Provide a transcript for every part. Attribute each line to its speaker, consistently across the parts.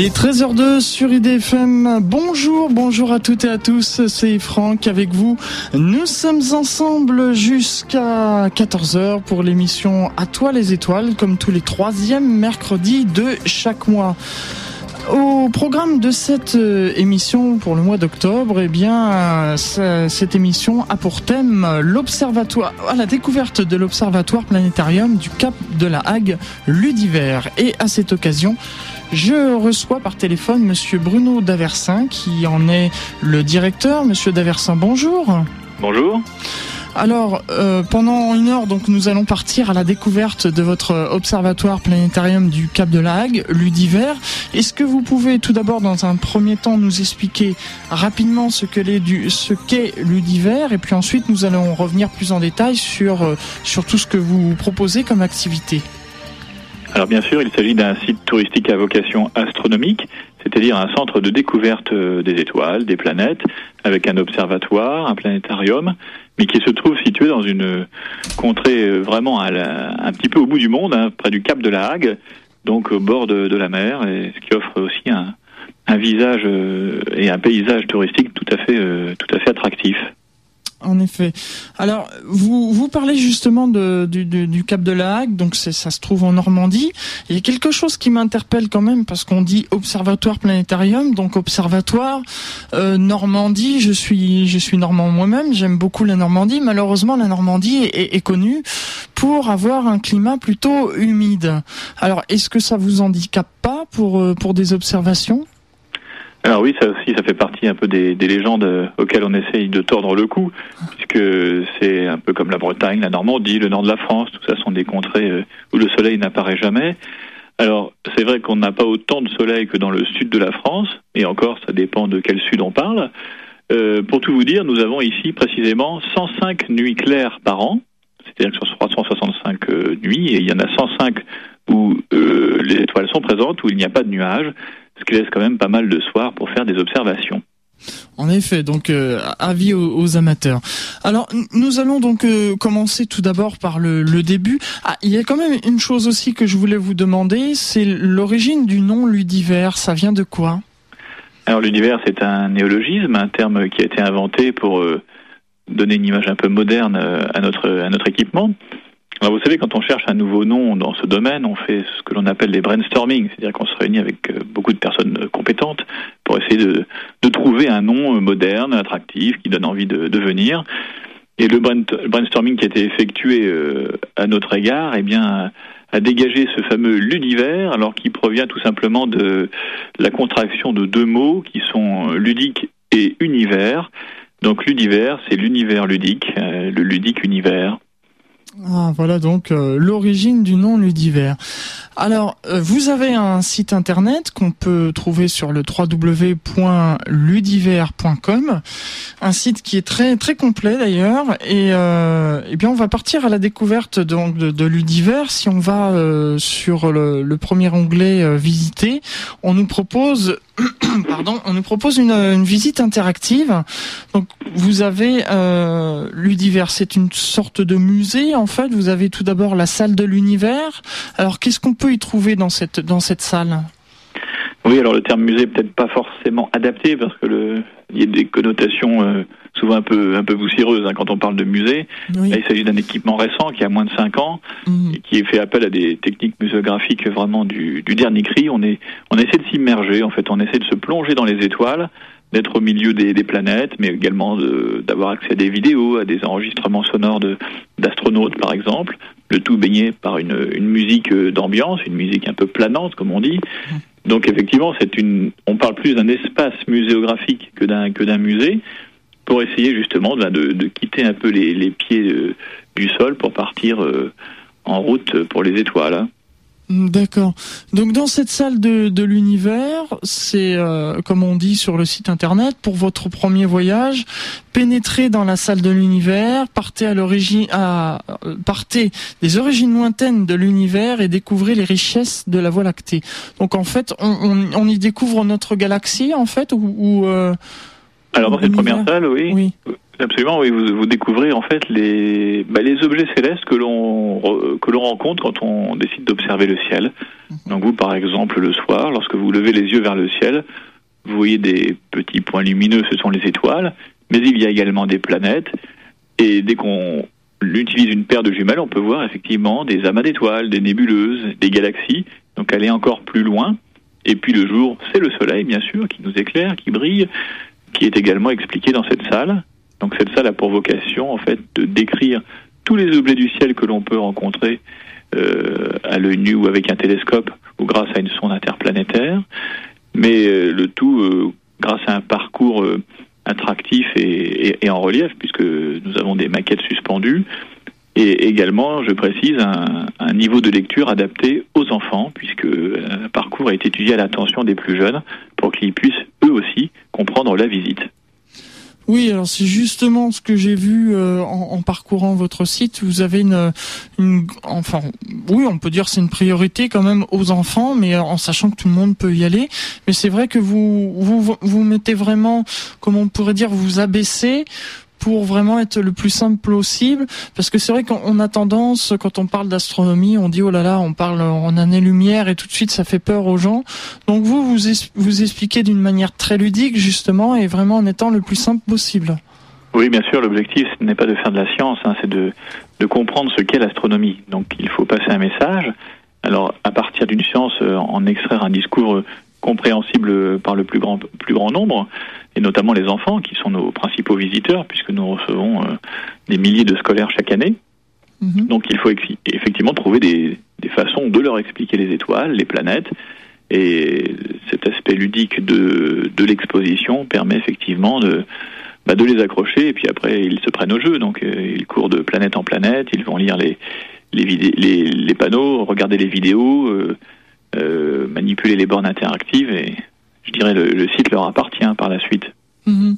Speaker 1: Il est 13h02 sur IDFM. Bonjour, bonjour à toutes et à tous. C'est Franck avec vous. Nous sommes ensemble jusqu'à 14h pour l'émission À toi les étoiles, comme tous les troisièmes mercredis de chaque mois. Au programme de cette euh, émission pour le mois d'octobre, eh bien, cette émission a pour thème l'observatoire, à la découverte de l'observatoire planétarium du Cap de la Hague, Ludiver. Et à cette occasion, je reçois par téléphone Monsieur Bruno Daversin, qui en est le directeur. Monsieur Daversin, bonjour.
Speaker 2: Bonjour.
Speaker 1: Alors, euh, pendant une heure, donc, nous allons partir à la découverte de votre observatoire planétarium du Cap de la Hague, Ludiver. Est-ce que vous pouvez tout d'abord, dans un premier temps, nous expliquer rapidement ce qu'est Ludiver, et puis ensuite nous allons revenir plus en détail sur euh, sur tout ce que vous proposez comme activité?
Speaker 2: Alors bien sûr, il s'agit d'un site touristique à vocation astronomique, c'est-à-dire un centre de découverte euh, des étoiles, des planètes, avec un observatoire, un planétarium, mais qui se trouve situé dans une contrée euh, vraiment un petit peu au bout du monde, hein, près du Cap de la Hague, donc au bord de, la mer, et ce qui offre aussi un, visage euh, et un paysage touristique tout à fait, tout à fait attractif.
Speaker 1: En effet. Alors, vous, vous parlez justement de, du, du, Cap de la Hague, donc ça se trouve en Normandie. Il y a quelque chose qui m'interpelle quand même, parce qu'on dit observatoire planétarium, donc observatoire euh, Normandie. Je suis, je suis normand moi-même, j'aime beaucoup la Normandie. Malheureusement, la Normandie est, est, connue pour avoir un climat plutôt humide. Alors, est-ce que ça vous handicape pas pour, euh, pour des observations?
Speaker 2: Alors oui, ça aussi, ça fait partie un peu des, des, légendes auxquelles on essaye de tordre le cou, puisque c'est un peu comme la Bretagne, la Normandie, le nord de la France, tout ça sont des contrées euh, où le soleil n'apparaît jamais. Alors c'est vrai qu'on n'a pas autant de soleil que dans le sud de la France, et encore ça dépend de quel sud on parle. Euh, pour tout vous dire, nous avons ici précisément 105 nuits claires par an, c'est-à-dire que sur 365 euh, nuits, et il y en a 105 où euh, les étoiles sont présentes, où il n'y a pas de nuages ce qui laisse quand même pas mal de soirs pour faire des observations.
Speaker 1: En effet, donc euh, avis aux, amateurs. Alors nous allons donc euh, commencer tout d'abord par le, début. Ah, il y a quand même une chose aussi que je voulais vous demander, c'est l'origine du nom Ludiver. Ça vient de quoi?
Speaker 2: Alors Ludiver, c'est un néologisme, un terme qui a été inventé pour euh, donner une image un peu moderne à notre à notre équipement. Alors vous savez, quand on cherche un nouveau nom dans ce domaine, on fait ce que l'on appelle des brainstorming, c'est-à-dire qu'on se réunit avec euh, beaucoup de personnes euh, compétentes pour essayer de, trouver un nom euh, moderne, attractif, qui donne envie de, venir. Et le brainstorming qui a été effectué à notre égard, eh bien, a dégagé ce fameux ludiver, alors qui provient tout simplement de la contraction de deux mots qui sont ludique et univers. Donc ludiver, c'est l'univers ludique, le ludique univers.
Speaker 1: Ah, voilà donc euh, l'origine du nom Ludiver. Alors, euh, vous avez un site internet qu'on peut trouver sur le www.ludiver.com, un site qui est très très complet d'ailleurs. Et, euh, eh bien, on va partir à la découverte de, Ludiver. Si on va euh, sur le, premier onglet visiter, on nous propose pardon, on nous propose une, visite interactive. Donc, vous avez Ludiver, c'est une sorte de musée en fait. Vous avez tout d'abord la salle de l'univers. Alors, qu'est-ce qu'on peut y trouver dans cette, dans cette salle
Speaker 2: Oui, alors le terme musée peut-être pas forcément adapté parce que le, il y a des connotations euh, souvent un peu un peu poussiéreuses hein, quand on parle de musée. il s'agit d'un équipement récent qui a moins de 5 ans mhm. et qui fait appel à des techniques muséographiques vraiment du, du dernier cri. On est on essaie de s'immerger en fait, on essaie de se plonger dans les étoiles d'être au milieu des, des, planètes, mais également d'avoir accès à des vidéos, à des enregistrements sonores d'astronautes, par exemple. Le tout baigné par une, une musique euh, d'ambiance, une musique un peu planante, comme on dit. Donc effectivement, c'est une, on parle plus d'un espace muséographique que d'un que d'un musée, pour essayer justement de, de, quitter un peu les, les pieds euh, du sol pour partir euh, en route pour les étoiles. Hein.
Speaker 1: Mm, d'accord. Donc dans cette salle de, de l'univers, c'est euh, comme on dit sur le site internet, pour votre premier voyage, pénétrez dans la salle de l'univers, partez à l'origine, à, euh, partez des origines lointaines de l'univers et découvrez les richesses de la Voie lactée. Donc en fait, on, on, on y découvre notre galaxie en fait ou,
Speaker 2: euh, alors dans cette première salle, oui. oui Absolument, oui. Vous, vous découvrez en fait les, bah, les objets célestes que l'on que l'on rencontre quand on décide d'observer le ciel. Mhm. Donc vous, par exemple, le soir, lorsque vous levez les yeux vers le ciel, vous voyez des petits points lumineux, ce sont les étoiles, mais il y a également des planètes. Et dès qu'on utilise une paire de jumelles, on peut voir effectivement des amas d'étoiles, des nébuleuses, des galaxies. Donc aller encore plus loin. Et puis le jour, c'est le soleil, bien sûr, qui nous éclaire, qui brille, qui est également expliqué dans cette salle. Donc cette salle a pour vocation, en fait, de décrire tous les objets du ciel que l'on peut rencontrer euh, à l'œil nu ou avec un télescope ou grâce à une sonde interplanétaire, mais euh, le tout euh, grâce à un parcours attractif et, en relief, puisque nous avons des maquettes suspendues, et également, je précise, un, un, niveau de lecture adapté aux enfants, puisque un parcours est étudié à l'attention des plus jeunes pour qu'ils puissent eux aussi comprendre la visite.
Speaker 1: Oui, alors c'est justement ce que j'ai vu euh, en, parcourant votre site. Vous avez une, une, enfin, oui, on peut dire c'est une priorité quand même aux enfants, mais en sachant que tout le monde peut y aller. Mais c'est vrai que vous, vous, vous mettez vraiment, comment on pourrait dire, vous abaissez pour vraiment être le plus simple possible Parce que c'est vrai qu'on a tendance, quand on parle d'astronomie, on dit oh là là, on parle en année-lumière et tout de suite ça fait peur aux gens. Donc vous, vous, vous expliquez d'une manière très ludique justement et vraiment en étant le plus simple possible.
Speaker 2: Oui, bien sûr, l'objectif ce n'est pas de faire de la science, hein, c'est de, de comprendre ce qu'est l'astronomie. Donc il faut passer un message. Alors à partir d'une science, euh, en extraire un discours compréhensible par le plus grand, plus grand nombre, et notamment les enfants qui sont nos principaux visiteurs, puisque nous recevons euh, des milliers de scolaires chaque année. Mhm. Donc il faut effectivement trouver des, des, façons de leur expliquer les étoiles, les planètes, et cet aspect ludique de, de l'exposition permet effectivement de, bah, de les accrocher, et puis après ils se prennent au jeu, donc euh, ils courent de planète en planète, ils vont lire les, les, les, les panneaux, regarder les vidéos, euh, euh, manipuler les bornes interactives et je dirais le, le site leur appartient par la suite.
Speaker 1: Mhm.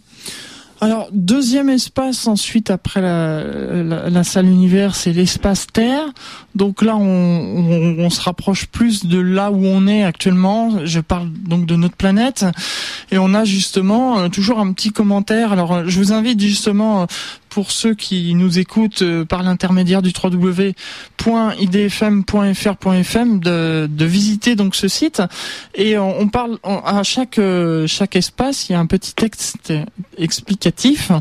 Speaker 1: Alors, deuxième espace ensuite après la, salle univers, c'est l'espace Terre. Donc là, on, se rapproche plus de là où on est actuellement. Je parle donc de notre planète. Et on a justement euh, toujours un petit commentaire. Alors, je vous invite justement pour ceux qui nous écoutent euh, par l'intermédiaire du www.idfm.fr.fm de, de visiter donc ce site. Et on, parle à chaque euh, chaque espace il y a un petit texte explicatif.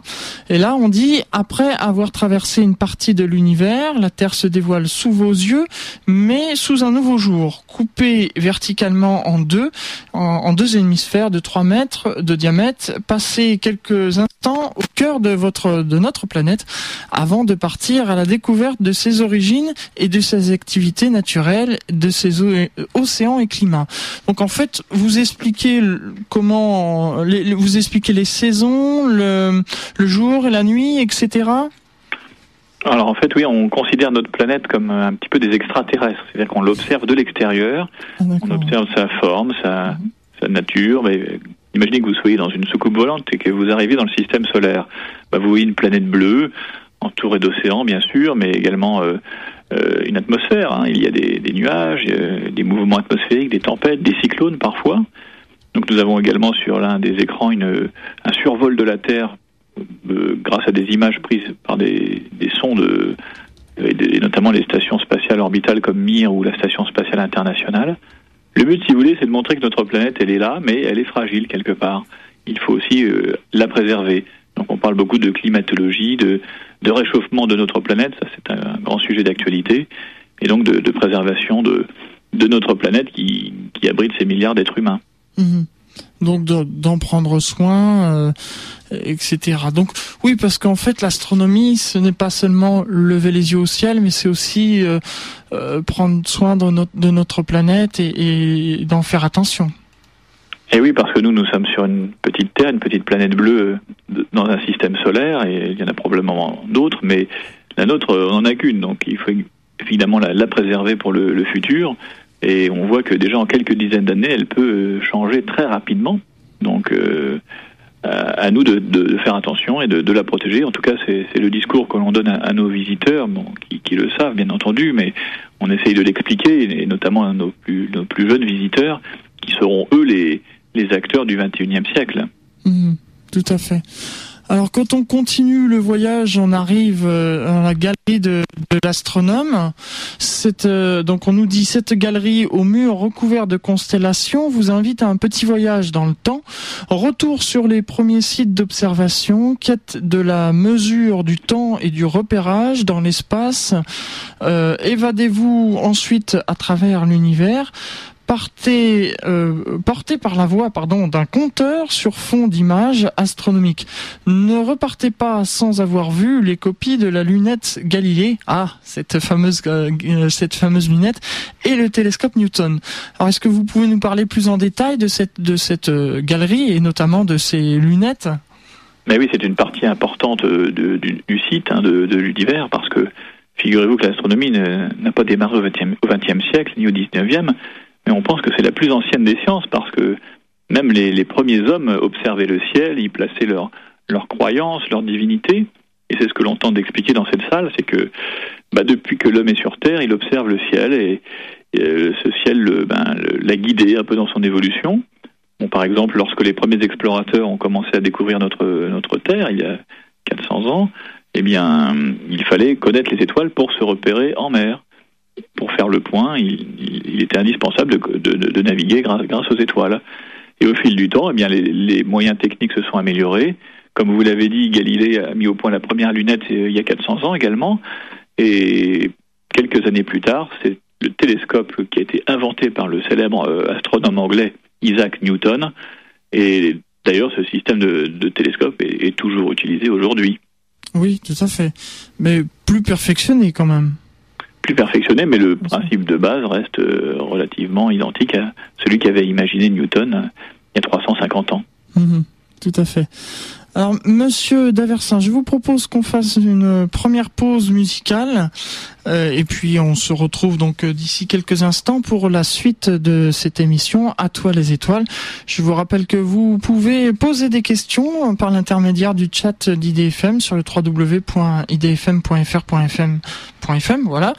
Speaker 1: Et là on dit après avoir traversé une partie de l'univers la Terre se dévoile sous vos yeux mais sous un nouveau jour coupé verticalement en deux en, deux hémisphères de 3 mètres de diamètre passez quelques instants au cœur de votre de notre planète avant de partir à la découverte de ses origines et de ses activités naturelles, de ses océans et climats. Donc en fait, vous expliquez comment, vous expliquez les saisons, le, jour et la nuit, etc.
Speaker 2: Alors en fait, oui, on considère notre planète comme un petit peu des extraterrestres, c'est-à-dire qu'on l'observe de l'extérieur, ah, on observe sa forme, sa, mhm. sa nature, mais Imaginez que vous soyez dans une soucoupe volante et que vous arrivez dans le système solaire. Bah, vous voyez une planète bleue, entourée d'océans bien sûr, mais également euh, euh, une atmosphère. Hein. Il y a des, nuages, des mouvements atmosphériques, des tempêtes, des cyclones parfois. Donc nous avons également sur l'un des écrans un survol de la Terre euh, grâce à des images prises par des, des sondes, et, notamment les stations spatiales orbitales comme Mir ou la Station spatiale internationale. Le but, si vous voulez, c'est de montrer que notre planète, elle est là, mais elle est fragile quelque part. Il faut aussi euh, la préserver. Donc on parle beaucoup de climatologie, de, de réchauffement de notre planète, ça c'est un, grand sujet d'actualité, et donc de, préservation de, de notre planète qui, qui abrite ces milliards d'êtres humains.
Speaker 1: Mhm. Donc d'en prendre soin, euh, etc. Donc oui, parce qu'en fait l'astronomie, ce n'est pas seulement lever les yeux au ciel, mais c'est aussi euh, euh, prendre soin de notre, de notre planète et, d'en faire attention.
Speaker 2: Et oui, parce que nous, nous sommes sur une petite Terre, une petite planète bleue dans un système solaire, et il y en a probablement d'autres, mais la nôtre, on n'en a qu'une, donc il faut évidemment la, préserver pour le, futur. Et on voit que déjà en quelques dizaines d'années, elle peut changer très rapidement. Donc, euh, à nous de, faire attention et de, de la protéger. En tout cas, c'est le discours que l'on donne à, nos visiteurs, bon, qui, qui, le savent bien entendu, mais on essaye de l'expliquer, et notamment à nos plus, nos plus jeunes visiteurs, qui seront eux les, les acteurs du 21e siècle.
Speaker 1: Mmh, tout à fait. Alors quand on continue le voyage, on arrive euh, à la galerie de, l'astronome. Euh, donc on nous dit cette galerie au mur recouvert de constellations vous invite à un petit voyage dans le temps. Retour sur les premiers sites d'observation, quête de la mesure du temps et du repérage dans l'espace. Euh, évadez-vous ensuite à travers l'univers euh, porté par la voix pardon, d'un compteur sur fond d'images astronomiques. Ne repartez pas sans avoir vu les copies de la lunette Galilée, ah, cette fameuse, euh, cette fameuse lunette, et le télescope Newton. Alors, est-ce que vous pouvez nous parler plus en détail de cette, de cette euh, galerie et notamment de ces lunettes?
Speaker 2: Mais oui, c'est une partie importante du, site hein, de, de l'univers parce que figurez-vous que l'astronomie n'a pas démarré au XXe siècle ni au XIXe mais on pense que c'est la plus ancienne des sciences parce que même les, premiers hommes observaient le ciel, ils plaçaient leurs leur croyances, leur divinité. Et c'est ce que l'on tente d'expliquer dans cette salle, c'est que bah, depuis que l'homme est sur Terre, il observe le ciel et, euh, ce ciel ben, l'a guidé un peu dans son évolution. Bon, par exemple, lorsque les premiers explorateurs ont commencé à découvrir notre, notre Terre, il y a 400 ans, eh bien, il fallait connaître les étoiles pour se repérer en mer pour faire le point, il, était indispensable de, naviguer grâce, aux étoiles. Et au fil du temps, eh bien, les, moyens techniques se sont améliorés. Comme vous l'avez dit, Galilée a mis au point la première lunette euh, il y a 400 ans également. Et quelques années plus tard, c'est le télescope qui a été inventé par le célèbre euh, astronome anglais Isaac Newton. Et d'ailleurs, ce système de, télescope est toujours utilisé aujourd'hui.
Speaker 1: Oui, tout à fait. Mais plus perfectionné quand même
Speaker 2: plus perfectionné, mais le principe de base reste euh, relativement identique à celui qu'avait imaginé Newton euh, il y a 350 ans.
Speaker 1: Mhm, tout à fait. Alors, Monsieur Daversin, je vous propose qu'on fasse une première pause musicale, euh, et puis on se retrouve donc euh, d'ici quelques instants pour la suite de cette émission. À toi les étoiles. Je vous rappelle que vous pouvez poser des questions par l'intermédiaire du chat d'IDFM sur le www.idfm.fr.fm. Voilà,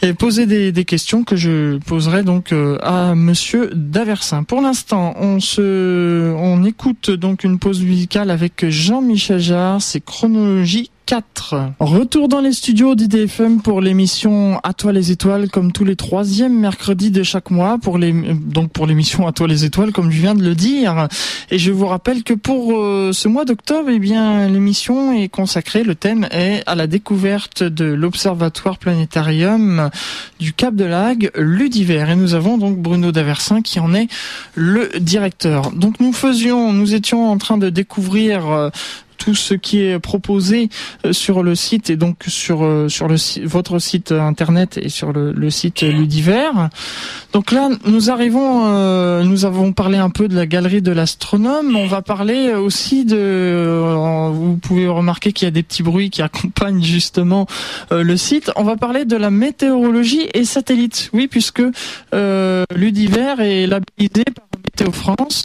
Speaker 1: et poser des, des, questions que je poserai donc euh, à Monsieur Daversin. Pour l'instant, on se, on écoute donc une pause musicale avec Jean-Michel Jarre, c'est Chronologie 4. Retour dans les studios d'IDFM pour l'émission À toi les étoiles, comme tous les troisièmes mercredis de chaque mois, pour les, donc pour l'émission À toi les étoiles, comme je viens de le dire. Et je vous rappelle que pour euh, ce mois d'octobre, eh bien, l'émission est consacrée, le thème est à la découverte de l'Observatoire Planétarium du Cap de Lague, Ludiver. Et nous avons donc Bruno Daversin qui en est le directeur. Donc nous faisions, nous étions en train de découvrir euh, tout ce qui est proposé euh, sur le site et donc sur euh, sur le votre site internet et sur le, le site Ludiver. Donc là, nous arrivons, euh, nous avons parlé un peu de la galerie de l'astronome. On va parler aussi de. vous pouvez remarquer qu'il y a des petits bruits qui accompagnent justement le site. On va parler de la météorologie et satellite. Oui, puisque Ludiver est labellisé par Météo France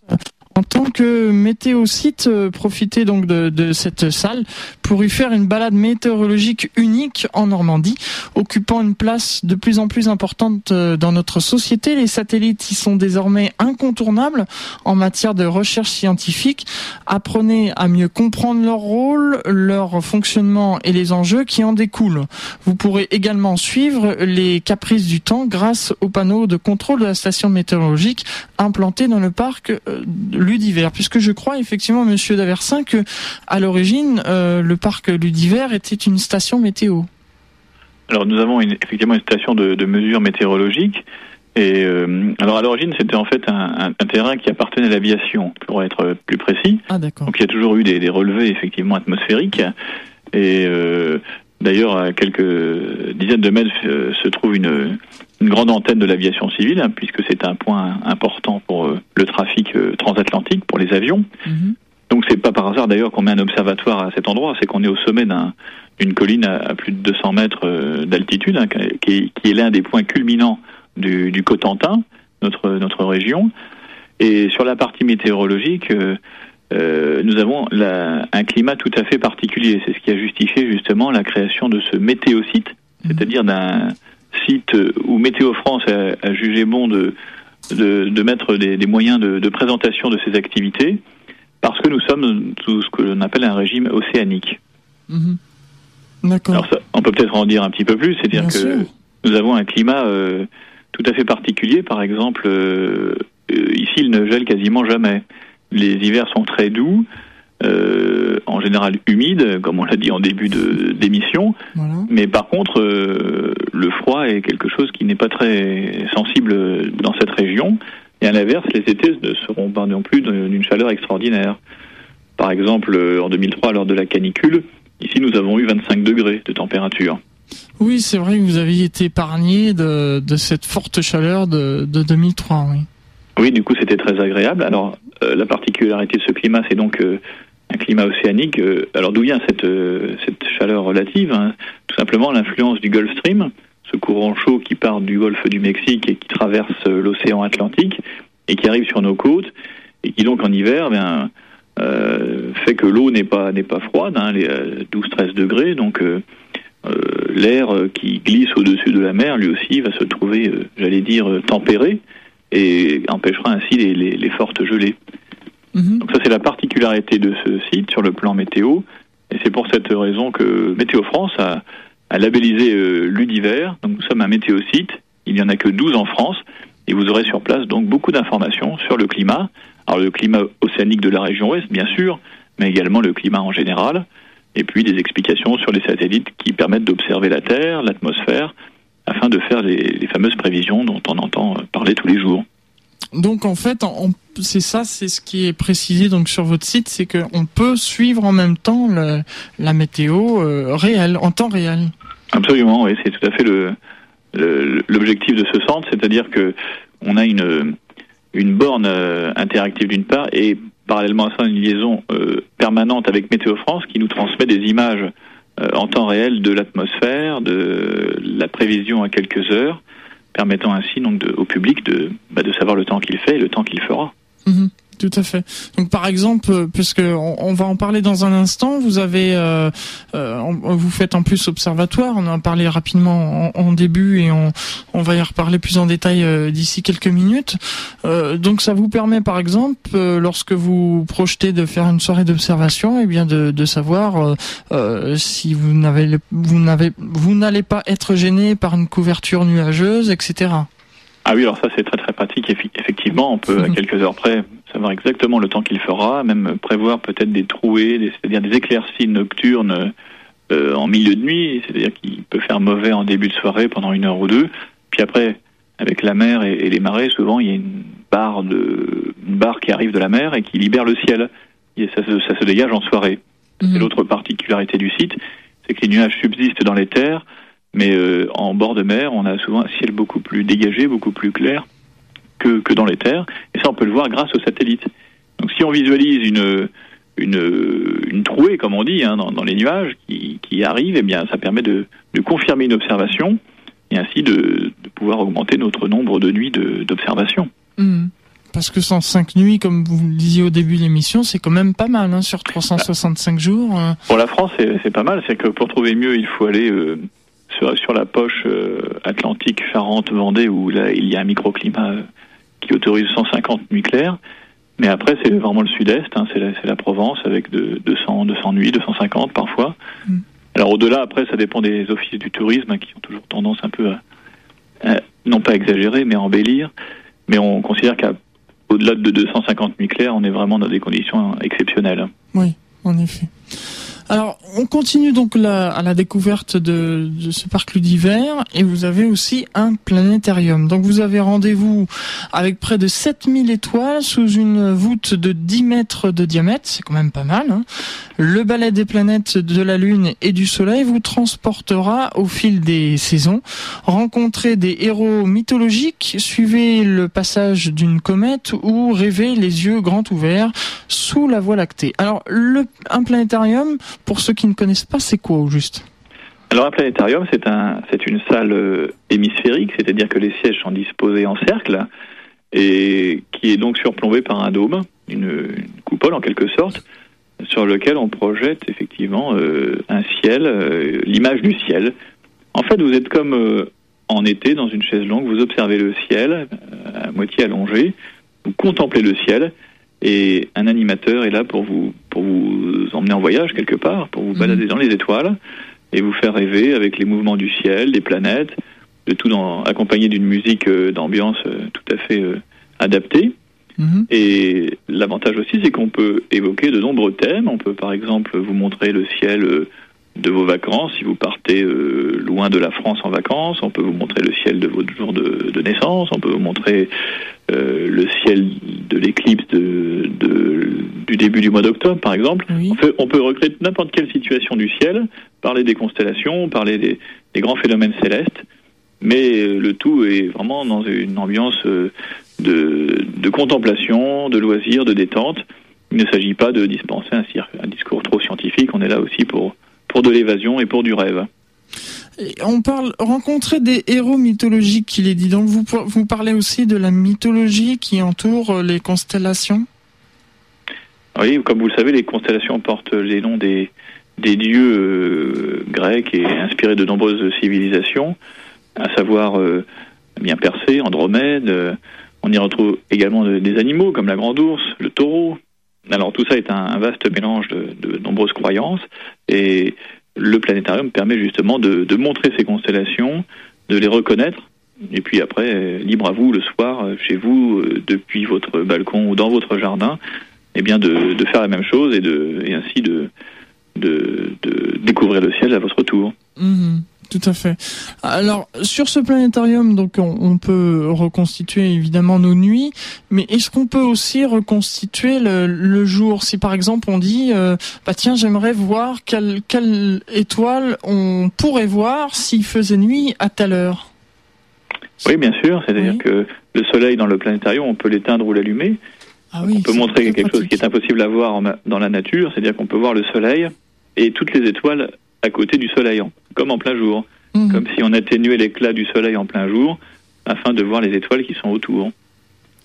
Speaker 1: en tant que météosite, euh, profitez donc de, cette salle pour y faire une balade météorologique unique en Normandie, occupant une place de plus en plus importante euh, dans notre société. Les satellites y sont désormais incontournables en matière de recherche scientifique. Apprenez à mieux comprendre leur rôle, leur fonctionnement et les enjeux qui en découlent. Vous pourrez également suivre les caprices du temps grâce aux panneaux de contrôle de la station météorologique implantés dans le parc euh, Ludiver, puisque je crois effectivement, Monsieur Daversin, que à l'origine, euh, le parc Ludiver était une station météo.
Speaker 2: Alors nous avons effectivement une station de, de mesure météorologique. Et euh, alors à l'origine, c'était en fait un, terrain qui appartenait à l'aviation, pour être plus précis.
Speaker 1: Ah d'accord.
Speaker 2: Donc il y a toujours eu des, relevés effectivement atmosphériques. Et euh, d'ailleurs, à quelques dizaines de mètres se trouve une, une grande antenne de l'aviation civile, hein, puisque c'est un point important pour euh, le trafic euh, transatlantique, pour les avions. Mm-hmm. Donc c'est pas par hasard d'ailleurs qu'on met un observatoire à cet endroit, c'est qu'on est au sommet d'une colline à, plus de 200 mètres euh, d'altitude, hein, qui, est l'un des points culminants du, du, Cotentin, notre, notre région. Et sur la partie météorologique, nous avons un climat tout à fait particulier. C'est ce qui a justifié justement la création de ce météosite, mm-hmm. c'est-à-dire d'un site où Météo France a, jugé bon de, de, mettre des, moyens de, présentation de ses activités parce que nous sommes sous ce que l'on appelle un régime océanique.
Speaker 1: Mhm. D'accord.
Speaker 2: Alors on peut peut-être en dire un petit peu plus, c'est-à-dire que nous avons un climat euh, tout à fait particulier. Par exemple, euh, euh, ici, il ne gèle quasiment jamais. Les hivers sont très doux, en général humides, comme on l'a dit en début d'émission. Mais par contre, le froid est quelque chose qui n'est pas très sensible dans cette région. Et à l'inverse, les étés ne seront pas non plus d'une chaleur extraordinaire. Par exemple, en 2003, lors de la canicule, ici nous avons eu 25 degrés de température.
Speaker 1: Oui, c'est vrai que vous aviez été épargné de, cette forte chaleur de, 2003. Oui.
Speaker 2: oui, du coup c'était très agréable. Alors euh, la particularité de ce climat, c'est donc euh, un climat océanique. Euh, alors d'où vient cette, cette chaleur relative hein? Tout simplement l'influence du Gulf Stream, ce courant chaud qui part du golfe du Mexique et qui traverse l'océan Atlantique et qui arrive sur nos côtes et qui donc en hiver ben, fait que l'eau n'est pas n'est pas froide, hein, les 12-13 degrés, donc euh, l'air qui glisse au-dessus de la mer, lui aussi, va se trouver, euh, j'allais dire, tempéré et empêchera ainsi les, fortes gelées. Mhm. Donc ça, c'est la particularité de ce site sur le plan météo. Et c'est pour cette raison que Météo France a, labellisé euh, l'Udiver. Donc nous sommes un météo-site. Il n'y en a que 12 en France. Et vous aurez sur place donc beaucoup d'informations sur le climat. Alors le climat océanique de la région ouest, bien sûr, mais également le climat en général et puis des explications sur les satellites qui permettent d'observer la Terre, l'atmosphère, afin de faire les, fameuses prévisions dont on entend parler tous les jours.
Speaker 1: Donc en fait, c'est ça, c'est ce qui est précisé donc sur votre site, c'est qu'on peut suivre en même temps la météo euh, réelle, en temps réel.
Speaker 2: Absolument, oui, c'est tout à fait l'objectif de ce centre, c'est-à-dire que on a une borne euh, interactive d'une part et parallèlement à ça une liaison euh, permanente avec Météo France qui nous transmet des images en temps réel de l'atmosphère, de la prévision à quelques heures, permettant ainsi donc au public de, bah, de savoir le temps qu'il fait et le temps qu'il fera.
Speaker 1: Mhm. Tout à fait. Donc par exemple, euh, puisque on, va en parler dans un instant, vous avez, euh, euh vous faites en plus observatoire. On en a parlé rapidement en, début et on, on, va y reparler plus en détail euh, d'ici quelques minutes. Donc ça vous permet par exemple, lorsque vous projetez de faire une soirée d'observation, et eh bien de, de savoir si vous n'avez, vous n'avez, vous n'allez pas être gêné par une couverture nuageuse, etc.
Speaker 2: Ah oui, alors ça c'est très très pratique. Effectivement, on peut à quelques heures près savoir exactement le temps qu'il fera, même prévoir peut-être des trouées, c'est-à-dire des éclaircies nocturnes euh, en milieu de nuit, c'est-à-dire qu'il peut faire mauvais en début de soirée pendant une heure ou deux. Puis après, avec la mer et, les marées, souvent il y a une barre de une barre qui arrive de la mer et qui libère le ciel. Et ça, ça se dégage en soirée. C'est mhm. l'autre particularité du site, c'est que les nuages subsistent dans les terres mais euh, en bord de mer, on a souvent un ciel beaucoup plus dégagé, beaucoup plus clair que, que dans les terres. Et ça, on peut le voir grâce aux satellites. Donc si on visualise une, une, une trouée, comme on dit, hein, dans, dans, les nuages qui, qui arrivent, eh bien, ça permet de, de confirmer une observation et ainsi de, de pouvoir augmenter notre nombre de nuits d'observation.
Speaker 1: Mmh. Parce que 105 nuits, comme vous le disiez au début de l'émission, c'est quand même pas mal hein, sur 365 jours.
Speaker 2: Hein. Pour la France, c'est pas mal. C'est que pour trouver mieux, il faut aller euh, sur, la poche euh, Atlantique, Charente, Vendée, où là, il y a un microclimat euh, qui autorise 150 nuits claires. Mais après, c'est vraiment le sud-est, hein, c'est la, Provence avec de, 200, 200 nuits, 250 parfois. Mm. Alors au-delà, après, ça dépend des offices du tourisme hein, qui ont toujours tendance un peu à, non pas exagérer, mais à embellir. Mais on considère qu'au-delà de 250 nuits claires, on est vraiment dans des conditions exceptionnelles.
Speaker 1: Oui, en effet. Alors, on continue donc à la découverte de, ce parc ludiver et vous avez aussi un planétarium. Donc vous avez rendez-vous avec près de 7000 étoiles sous une voûte de 10 mètres de diamètre, c'est quand même pas mal. Hein. Le ballet des planètes de la Lune et du Soleil vous transportera au fil des saisons. Rencontrez des héros mythologiques, suivez le passage d'une comète ou rêvez les yeux grands ouverts sous la Voie lactée. Alors, le, un planétarium, pour ceux qui ne connaissent pas, c'est quoi au juste
Speaker 2: alors un planétarium, c'est un, c'est une salle euh, hémisphérique, c'est-à-dire que les sièges sont disposés en cercle et qui est donc surplombé par un dôme, une, coupole en quelque sorte, sur lequel on projette effectivement euh, un ciel, euh, l'image du ciel. En fait, vous êtes comme en été dans une chaise longue, vous observez le ciel à moitié allongé, vous contemplez le ciel et un animateur est là pour vous pour vous emmener en voyage quelque part, pour vous mhm. balader dans les étoiles et vous faire rêver avec les mouvements du ciel, des planètes, de tout dans, accompagné d'une musique euh, d'ambiance euh, tout à fait euh, adaptée. Mhm. Et l'avantage aussi, c'est qu'on peut évoquer de nombreux thèmes. On peut par exemple vous montrer le ciel de vos vacances, si vous partez euh, loin de la France en vacances, on peut vous montrer le ciel de votre jour de, de naissance, on peut vous montrer euh, le ciel de l'éclipse de, de, du début du mois d'octobre, par exemple. On, peut, on peut recréer n'importe quelle situation du ciel, parler des constellations, parler des, des grands phénomènes célestes, mais le tout est vraiment dans une ambiance euh, de, de contemplation, de loisirs, de détente. Il ne s'agit pas de dispenser un, un discours trop scientifique, on est là aussi pour pour de l'évasion et pour du rêve.
Speaker 1: on parle rencontrer des héros mythologiques, il est dit. Donc vous, vous parlez aussi de la mythologie qui entoure euh, les constellations?
Speaker 2: Oui, comme vous le savez, les constellations portent les noms des, des dieux euh, grecs et inspirés de nombreuses civilisations, à savoir euh, bien Persée, Andromède. on y retrouve également des animaux comme la grande ours, le taureau, alors tout ça est un, vaste mélange de, nombreuses croyances et le planétarium permet justement de, montrer ces constellations, de les reconnaître et puis après, libre à vous le soir, chez vous, euh, depuis votre balcon ou dans votre jardin, eh bien de, faire la même chose et, de, et ainsi de, de, découvrir le ciel à votre tour.
Speaker 1: Mmh tout à fait. Alors sur ce planétarium, donc on, peut reconstituer évidemment nos nuits, mais est-ce qu'on peut aussi reconstituer le, jour? Si par exemple on dit, euh, bah tiens, j'aimerais voir quelle, quelle étoile on pourrait voir s'il faisait nuit à telle heure.
Speaker 2: Oui, bien sûr. C'est-à-dire que le Soleil dans le planétarium, on peut l'éteindre ou l'allumer. Ah oui, on peut montrer quelque chose qui est impossible à voir dans la nature, c'est-à-dire qu'on peut voir le Soleil et toutes les étoiles à côté du soleil, comme en plein jour. Mhm. Comme si on atténuait l'éclat du soleil en plein jour afin de voir les étoiles qui sont autour.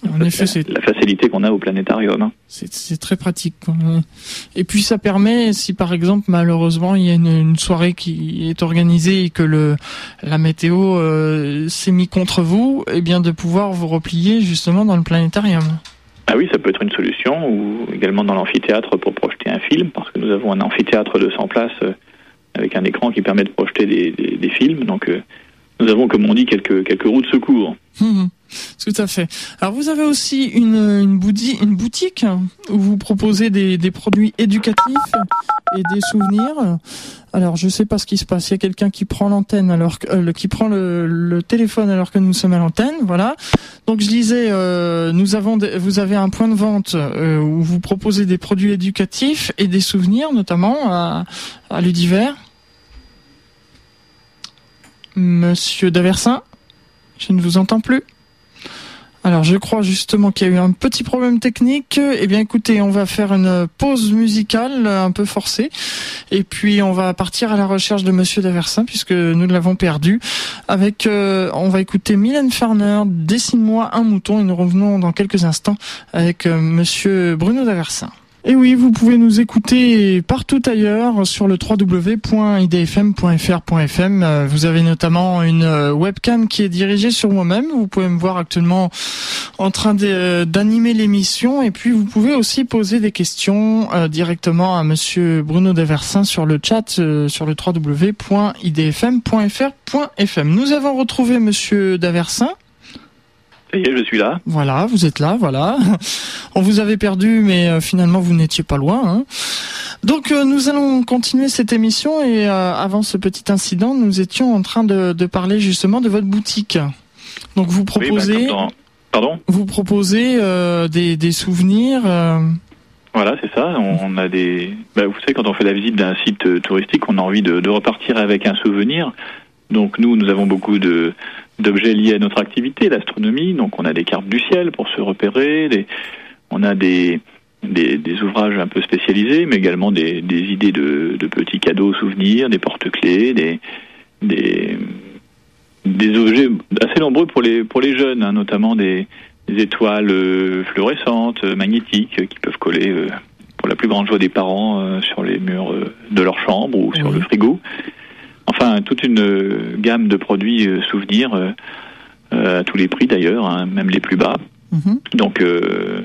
Speaker 2: En effet, c'est la facilité qu'on a au planétarium. Hein.
Speaker 1: C'est très pratique. Et puis ça permet, si par exemple malheureusement il y a une, soirée qui est organisée et que le la météo euh, s'est mis contre vous, eh bien de pouvoir vous replier justement dans le planétarium.
Speaker 2: Ah oui, ça peut être une solution, ou également dans l'amphithéâtre pour projeter un film, parce que nous avons un amphithéâtre de 100 places euh, avec un écran qui permet de projeter des, films. Donc euh, nous avons, comme on dit, quelques, quelques roues de secours.
Speaker 1: Hum, hum. Tout à fait. Alors vous avez aussi une, boutique où vous proposez des, produits éducatifs et des souvenirs. Alors je sais pas ce qui se passe. Il y a quelqu'un qui prend l'antenne alors euh, qui prend le, le, téléphone alors que nous sommes à l'antenne. Voilà. Donc je disais, euh, nous avons, vous avez un point de vente euh, où vous proposez des produits éducatifs et des souvenirs, notamment à, à l'Udiver. Monsieur Daversin, je ne vous entends plus. Alors je crois justement qu'il y a eu un petit problème technique. Eh bien écoutez, on va faire une pause musicale un peu forcée et puis on va partir à la recherche de Monsieur Daversin puisque nous l'avons perdu. Avec, euh, on va écouter Mylène Farner, Dessine-moi un mouton et nous revenons dans quelques instants avec euh, Monsieur Bruno Daversin. Et oui, vous pouvez nous écouter partout ailleurs sur le www.idfm.fr.fm. Euh, vous avez notamment une euh, webcam qui est dirigée sur moi-même. Vous pouvez me voir actuellement en train euh, d'animer l'émission. Et puis, vous pouvez aussi poser des questions directement à monsieur Bruno Deversin sur le chat sur le www.idfm.fr.fm. Nous avons retrouvé monsieur Daversin
Speaker 2: je suis là.
Speaker 1: Voilà, vous êtes là, voilà. On vous avait perdu, mais euh, finalement vous n'étiez pas loin. Hein. Donc euh, nous allons continuer cette émission et euh, avant ce petit incident, nous étions en train de, parler justement de votre boutique. Donc vous bah, proposez,
Speaker 2: pardon,
Speaker 1: vous proposez des, des, souvenirs.
Speaker 2: Voilà, c'est ça. On, a des. Bah, vous savez, quand on fait la visite d'un site touristique, on a envie de, de repartir avec un souvenir. Donc nous, nous avons beaucoup de d'objets liés à notre activité, l'astronomie. Donc on a des cartes du ciel pour se repérer, des, on a des, des, ouvrages un peu spécialisés, mais également des, des idées de, de, petits cadeaux, souvenirs, des porte-clés, des, des, des objets assez nombreux pour les, pour les jeunes, hein, notamment des, étoiles euh, fluorescentes, magnétiques, qui peuvent coller euh, pour la plus grande joie des parents euh, sur les murs de leur chambre ou sur le frigo. Enfin, toute une gamme de produits euh, souvenirs euh, à tous les prix d'ailleurs, hein, même les plus bas. Mhm. Donc, euh,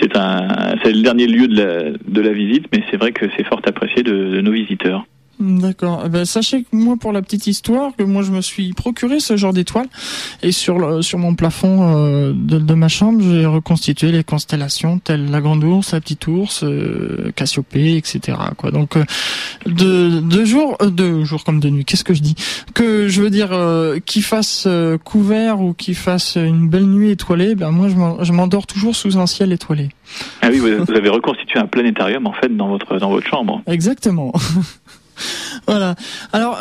Speaker 2: c'est un, c'est le dernier lieu de la, de la visite, mais c'est vrai que c'est fort apprécié de nos visiteurs.
Speaker 1: D'accord. Eh ben, sachez que moi, pour la petite histoire, que moi je me suis procuré ce genre d'étoiles et sur le, sur mon plafond euh, de, de, ma chambre, j'ai reconstitué les constellations telles la Grande Ourse, la Petite Ourse, euh, Cassiopée, etc. Quoi. Donc euh, de, de jour, euh, comme de nuit. Qu'est-ce que je dis? Que je veux dire qu'il fasse couvert ou qu'il fasse une belle nuit étoilée, ben moi je m'endors toujours sous un ciel étoilé.
Speaker 2: Ah oui, vous avez reconstitué un planétarium en fait dans votre dans votre chambre.
Speaker 1: Exactement. voilà. Alors,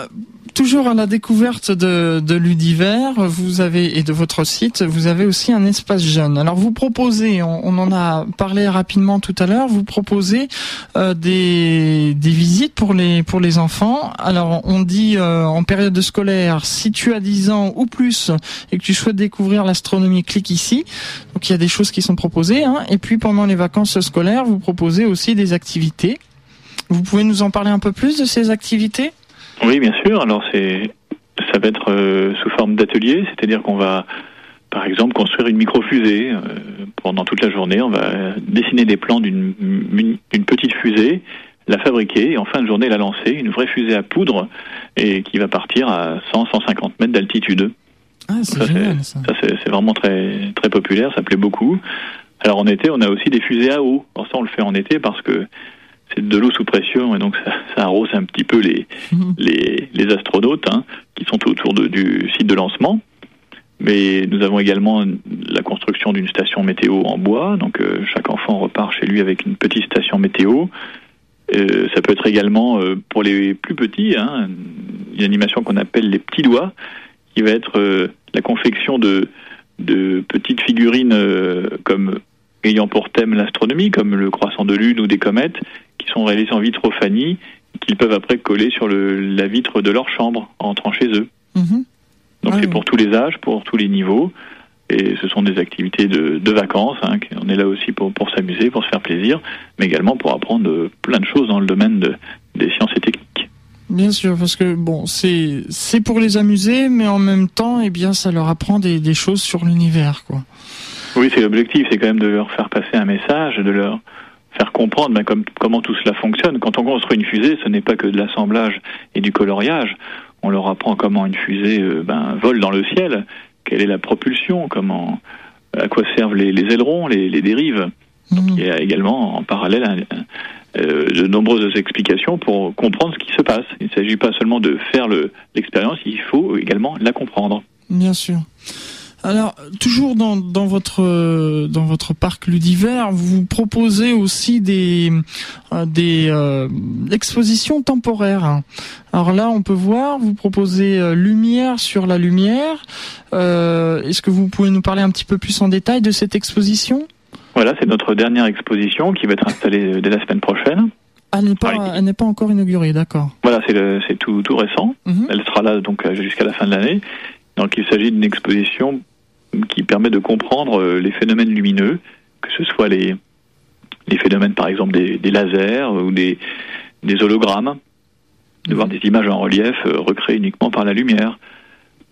Speaker 1: toujours à la découverte de, l'univers, vous avez et de votre site, vous avez aussi un espace jeune. Alors vous proposez, on, en a parlé rapidement tout à l'heure, vous proposez euh, des, des visites pour les pour les enfants. Alors on dit euh, en période scolaire, si tu as 10 ans ou plus et que tu souhaites découvrir l'astronomie, clique ici. Donc il y a des choses qui sont proposées. Hein. Et puis pendant les vacances scolaires, vous proposez aussi des activités. Vous pouvez nous en parler un peu plus de ces activités?
Speaker 2: Oui, bien sûr. Alors, c'est, ça va être euh, sous forme d'atelier, c'est-à-dire qu'on va, par exemple, construire une micro-fusée. Euh, pendant toute la journée, on va dessiner des plans d'une, petite fusée, la fabriquer et en fin de journée la lancer, une vraie fusée à poudre et qui va partir à 100-150 mètres d'altitude.
Speaker 1: Ah, c'est génial, ça.
Speaker 2: c'est, vraiment très, très populaire, ça plaît beaucoup. Alors en été, on a aussi des fusées à eau. Alors ça, on le fait en été parce que c'est de l'eau sous pression et donc ça, arrose un petit peu les, les, les, astronautes hein, qui sont autour de, du site de lancement. Mais nous avons également la construction d'une station météo en bois. Donc euh, chaque enfant repart chez lui avec une petite station météo. Euh, ça peut être également euh, pour les plus petits, hein, une animation qu'on appelle les petits doigts, qui va être euh, la confection de, de petites figurines comme ayant pour thème l'astronomie, comme le croissant de lune ou des comètes, qui sont réalisés en vitrophanie, qu'ils peuvent après coller sur le, la vitre de leur chambre en entrant chez eux. Mhm. Donc c'est pour tous les âges, pour tous les niveaux. Et ce sont des activités de, de vacances. Hein, on est là aussi pour, pour s'amuser, pour se faire plaisir, mais également pour apprendre plein de choses dans le domaine de, des sciences et techniques.
Speaker 1: Bien sûr, parce que bon, c'est c'est pour les amuser, mais en même temps, eh bien, ça leur apprend des, des choses sur l'univers, quoi.
Speaker 2: Oui, c'est l'objectif, c'est quand même de leur faire passer un message, de leur faire comprendre ben, comme, comment tout cela fonctionne. Quand on construit une fusée, ce n'est pas que de l'assemblage et du coloriage. On leur apprend comment une fusée euh, ben, vole dans le ciel, quelle est la propulsion, comment, à quoi servent les, ailerons, les, dérives. Donc, mmh. il y a également en parallèle euh, de nombreuses explications pour comprendre ce qui se passe. Il ne s'agit pas seulement de faire l'expérience, il faut également la comprendre.
Speaker 1: Bien sûr. Alors, toujours dans, dans votre dans votre parc Ludiver, vous proposez aussi des euh, des euh, expositions temporaires. Alors là, on peut voir, vous proposez euh, lumière sur la lumière. Est-ce que vous pouvez nous parler un petit peu plus en détail de cette exposition?
Speaker 2: Voilà, c'est notre dernière exposition qui va être installée dès la semaine prochaine.
Speaker 1: Elle n'est pas, elle n'est pas encore inaugurée, d'accord.
Speaker 2: Voilà, c'est tout, tout récent. Mhm. Elle sera là donc jusqu'à la fin de l'année. Donc il s'agit d'une exposition qui permet de comprendre euh, les phénomènes lumineux, que ce soit les, les phénomènes par exemple des, des lasers ou des, des hologrammes, de voir des images en relief euh, recréées uniquement par la lumière.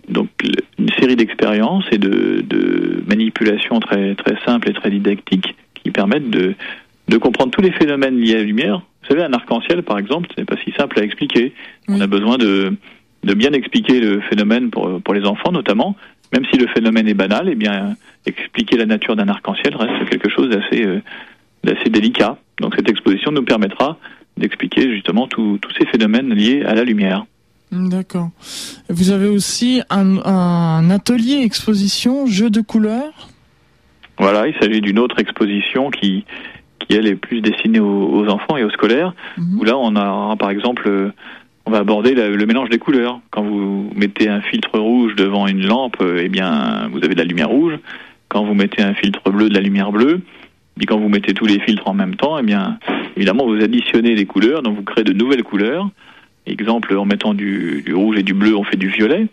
Speaker 2: Donc une série d'expériences et de, de, manipulations très, très simples et très didactiques qui permettent de, de comprendre tous les phénomènes liés à la lumière. Vous savez, un arc-en-ciel, par exemple, ce n'est pas si simple à expliquer. On a besoin de, de bien expliquer le phénomène pour, pour les enfants notamment, même si le phénomène est banal, eh bien expliquer la nature d'un arc-en-ciel reste quelque chose d'assez euh, d'assez délicat. Donc cette exposition nous permettra d'expliquer justement tous ces phénomènes liés à la lumière.
Speaker 1: D'accord. Vous avez aussi un, un atelier exposition jeu de couleurs?
Speaker 2: Voilà, il s'agit d'une autre exposition qui qui elle est plus destinée aux, enfants et aux scolaires. Mhm. Où là on a par exemple on va aborder le mélange des couleurs. Quand vous mettez un filtre rouge devant une lampe, eh bien, vous avez de la lumière rouge. Quand vous mettez un filtre bleu, de la lumière bleue. Et quand vous mettez tous les filtres en même temps, eh bien, évidemment, vous additionnez les couleurs, donc vous créez de nouvelles couleurs. Exemple, en mettant du, rouge et du bleu, on fait du violet.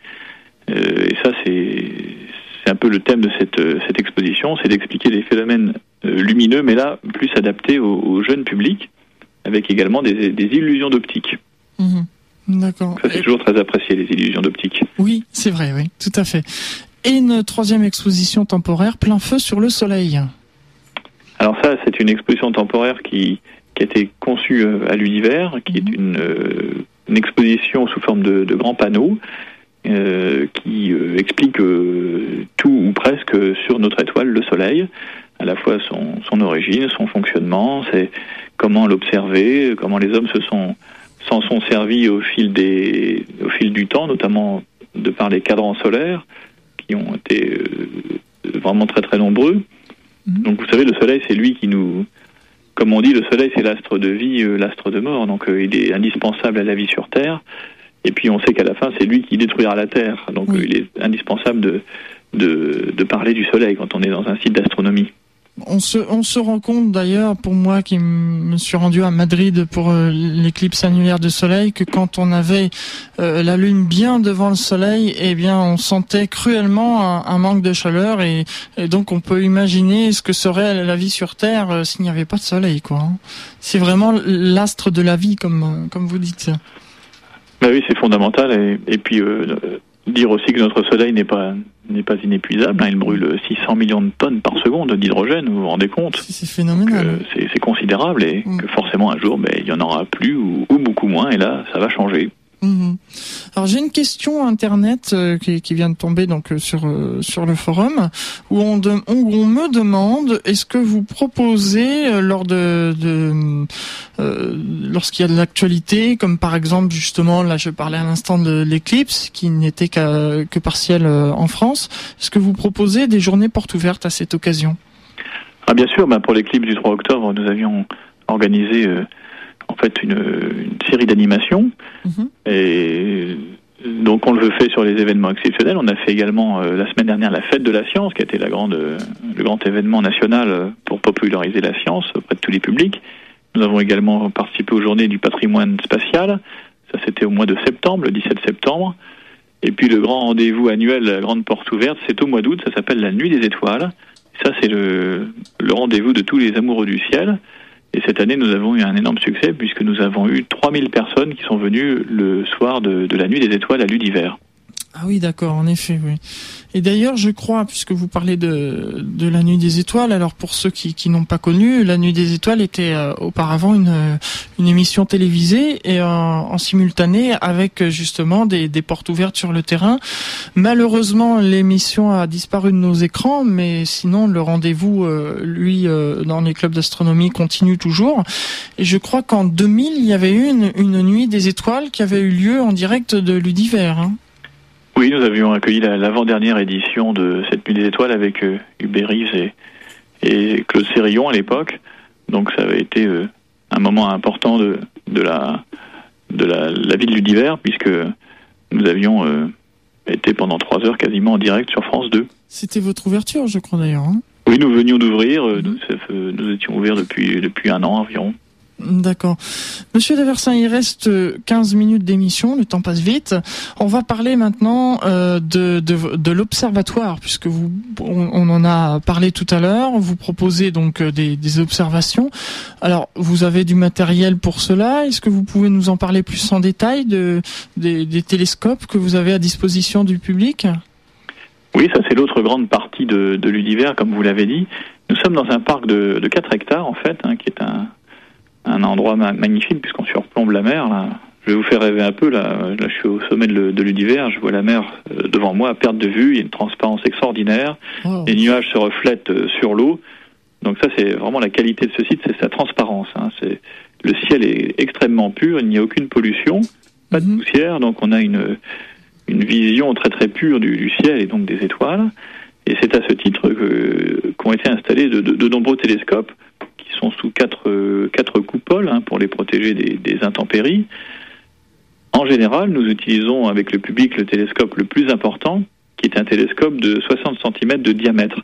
Speaker 2: Euh, et ça, c'est un peu le thème de cette, exposition, c'est d'expliquer les phénomènes euh, lumineux, mais là, plus adaptés au, jeunes publics, avec également des, des illusions d'optique.
Speaker 1: Mhm. D'accord.
Speaker 2: Ça, c'est toujours très apprécié, les illusions d'optique.
Speaker 1: Oui, c'est vrai, oui, tout à fait. Et une troisième exposition temporaire, plein feu sur le soleil.
Speaker 2: Alors ça, c'est une exposition temporaire qui, qui a été conçue à l'univers, qui est mhm. une, exposition sous forme de, de grands panneaux qui explique tout ou presque sur notre étoile, le Soleil à la fois son, son origine, son fonctionnement, c'est comment l'observer, comment les hommes se sont s'en sont servis au fil des au fil du temps, notamment de par les cadrans solaires qui ont été euh, vraiment très très nombreux. Mhm. Donc vous savez, le Soleil, c'est lui qui nous, comme on dit, le Soleil c'est l'astre de vie, euh, l'astre de mort. Donc euh, il est indispensable à la vie sur Terre. Et puis on sait qu'à la fin, c'est lui qui détruira la Terre. Donc il est indispensable de, de, de parler du Soleil quand on est dans un site d'astronomie.
Speaker 1: On se, on se rend compte d'ailleurs, pour moi qui me suis rendu à Madrid pour euh, l'éclipse annulaire de soleil, que quand on avait euh, la lune bien devant le soleil, eh bien on sentait cruellement un, manque de chaleur et, donc on peut imaginer ce que serait la vie sur Terre euh, s'il n'y avait pas de soleil. quoi. Hein. C'est vraiment l'astre de la vie, comme, comme vous dites.
Speaker 2: Bah oui, c'est fondamental. Et, et puis dire aussi que notre soleil n'est pas n'est pas inépuisable. Hein. Il brûle 600 millions de tonnes par seconde d'hydrogène, vous vous rendez compte
Speaker 1: C'est phénoménal.
Speaker 2: Euh, c'est considérable et mm. que forcément un jour, ben, il y en aura plus ou, beaucoup moins et là, ça va changer.
Speaker 1: Mhm. Alors j'ai une question internet euh, qui, qui, vient de tomber donc euh, sur euh, sur le forum où on, où on me demande est-ce que vous proposez lors de, de lorsqu'il y a de l'actualité comme par exemple justement là je parlais à l'instant de l'éclipse qui n'était que, que partielle en France est-ce que vous proposez des journées portes ouvertes à cette occasion?
Speaker 2: Ah bien sûr, ben pour l'éclipse du 3 octobre nous avions organisé en fait une, série d'animations. Mhm. Et donc on le fait sur les événements exceptionnels. On a fait également euh, la semaine dernière la fête de la science, qui a été la grande, le grand événement national euh, pour populariser la science auprès de tous les publics. Nous avons également participé aux journées du patrimoine spatial. Ça c'était au mois de septembre, le 17 septembre. Et puis le grand rendez-vous annuel, la grande porte ouverte, c'est au mois d'août. Ça s'appelle la Nuit des étoiles. Ça c'est le, le rendez-vous de tous les amoureux du ciel. Et cette année, nous avons eu un énorme succès puisque nous avons eu 3000 personnes qui sont venues le soir de, la nuit des étoiles à l'Udiver.
Speaker 1: Ah oui, d'accord, en effet, oui. Et d'ailleurs, je crois, puisque vous parlez de, de la Nuit des Étoiles, alors pour ceux qui, qui n'ont pas connu, la Nuit des Étoiles était euh, auparavant une, une émission télévisée et en, simultané avec justement des, des portes ouvertes sur le terrain. Malheureusement, l'émission a disparu de nos écrans, mais sinon le rendez-vous, euh, lui, euh, dans les clubs d'astronomie continue toujours. Et je crois qu'en 2000, il y avait une, une Nuit des Étoiles qui avait eu lieu en direct de l'Udiver. Hein.
Speaker 2: Oui, nous avions accueilli l'avant-dernière édition de cette Nuit des Étoiles avec euh, Hubert et, et Claude Sérillon à l'époque. Donc ça avait été euh, un moment important de, de, la, de la, la vie de l'univers puisque nous avions euh, été pendant trois heures quasiment en direct sur France 2.
Speaker 1: C'était votre ouverture, je crois d'ailleurs. Hein?
Speaker 2: Oui, nous venions d'ouvrir. Euh, nous, nous, étions ouverts depuis, depuis un an environ.
Speaker 1: D'accord. Monsieur Deversin, il reste 15 minutes d'émission, le temps passe vite. On va parler maintenant euh, de, l'observatoire, puisque vous, on, en a parlé tout à l'heure. Vous proposez donc euh, des, observations. Alors, vous avez du matériel pour cela. Est-ce que vous pouvez nous en parler plus en détail de, des, télescopes que vous avez à disposition du public?
Speaker 2: Oui, ça c'est l'autre grande partie de, de l'univers, comme vous l'avez dit. Nous sommes dans un parc de, de 4 hectares, en fait, hein, qui est un, un endroit magnifique puisqu'on surplombe la mer. Là. Je vais vous faire rêver un peu. Là, là je suis au sommet de l'univers. Je vois la mer euh, devant moi à perte de vue. Il y a une transparence extraordinaire. Les nuages se reflètent euh, sur l'eau. Donc ça, c'est vraiment la qualité de ce site, c'est sa transparence. Hein. C'est le ciel est extrêmement pur. Il n'y a aucune pollution, pas de mhm. poussière. Donc on a une une vision très très pure du, du ciel et donc des étoiles. Et c'est à ce titre qu'ont été installés de, de, de nombreux télescopes sont sous quatre, euh, quatre coupoles hein, pour les protéger des, des, intempéries. En général, nous utilisons avec le public le télescope le plus important, qui est un télescope de 60 cm de diamètre.